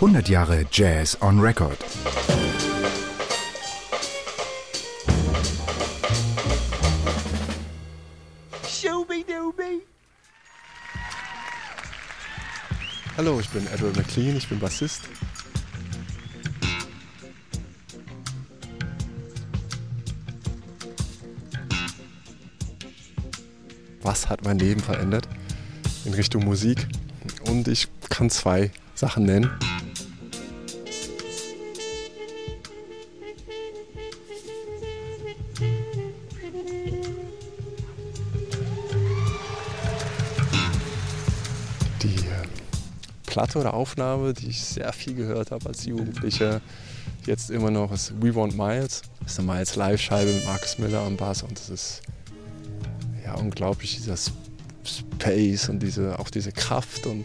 100 Jahre Jazz on Record. Hallo, ich bin Edward McLean, ich bin Bassist. Was hat mein Leben verändert in Richtung Musik? Und ich kann zwei Sachen nennen. Die äh, Platte oder Aufnahme, die ich sehr viel gehört habe als Jugendlicher, jetzt immer noch ist We Want Miles. Das ist eine Miles Live-Scheibe mit Marcus Miller am Bass und das ist ja unglaublich, dieser Space und diese, auch diese Kraft und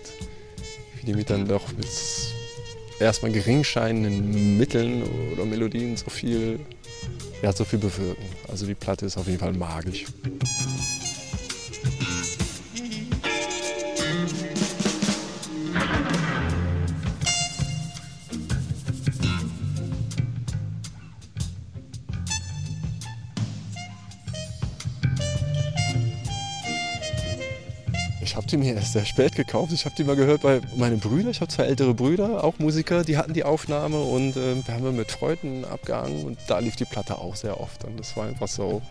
wie die mit dann doch mit erstmal gering scheinenden Mitteln oder Melodien so viel, ja, so viel bewirken. Also die Platte ist auf jeden Fall magisch. Ich habe die mir erst sehr spät gekauft. Ich habe die mal gehört bei meinen Brüdern. Ich habe zwei ältere Brüder, auch Musiker, die hatten die Aufnahme und äh, wir haben wir mit Freunden abgehangen und da lief die Platte auch sehr oft. Und das war einfach so,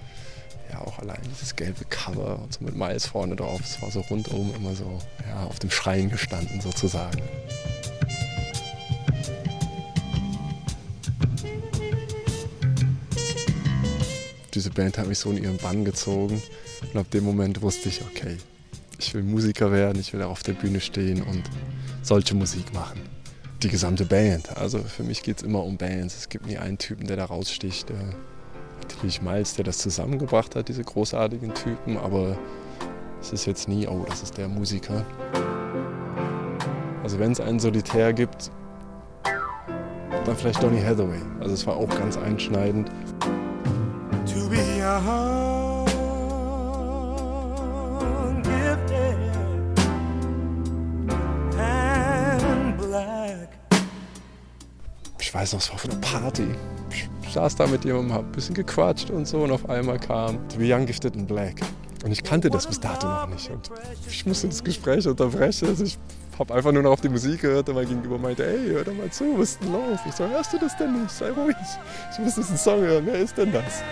ja, auch allein dieses gelbe Cover und so mit Miles vorne drauf. Es war so rundum immer so, ja, auf dem Schrein gestanden sozusagen. Diese Band hat mich so in ihren Bann gezogen und ab dem Moment wusste ich, okay, ich will Musiker werden, ich will auf der Bühne stehen und solche Musik machen. Die gesamte Band. Also für mich geht es immer um Bands. Es gibt nie einen Typen, der da raussticht. Natürlich Miles, der das zusammengebracht hat, diese großartigen Typen, aber es ist jetzt nie, oh, das ist der Musiker. Also wenn es einen Solitär gibt, dann vielleicht Donny Hathaway. Also es war auch ganz einschneidend. to be young, ich weiß noch, es war auf einer Party. Ich saß da mit jemandem, hab ein bisschen gequatscht und so und auf einmal kam To Be Young, Gifted and Black. Und ich kannte das bis dato noch nicht. Und ich musste das Gespräch unterbrechen. Also ich habe einfach nur noch auf die Musik gehört und mein Gegenüber meinte, ey, hör doch mal zu, was ist denn los? Ich so, hörst du das denn nicht? Sei ruhig. Ich muss diesen Song hören. Wer ist denn das?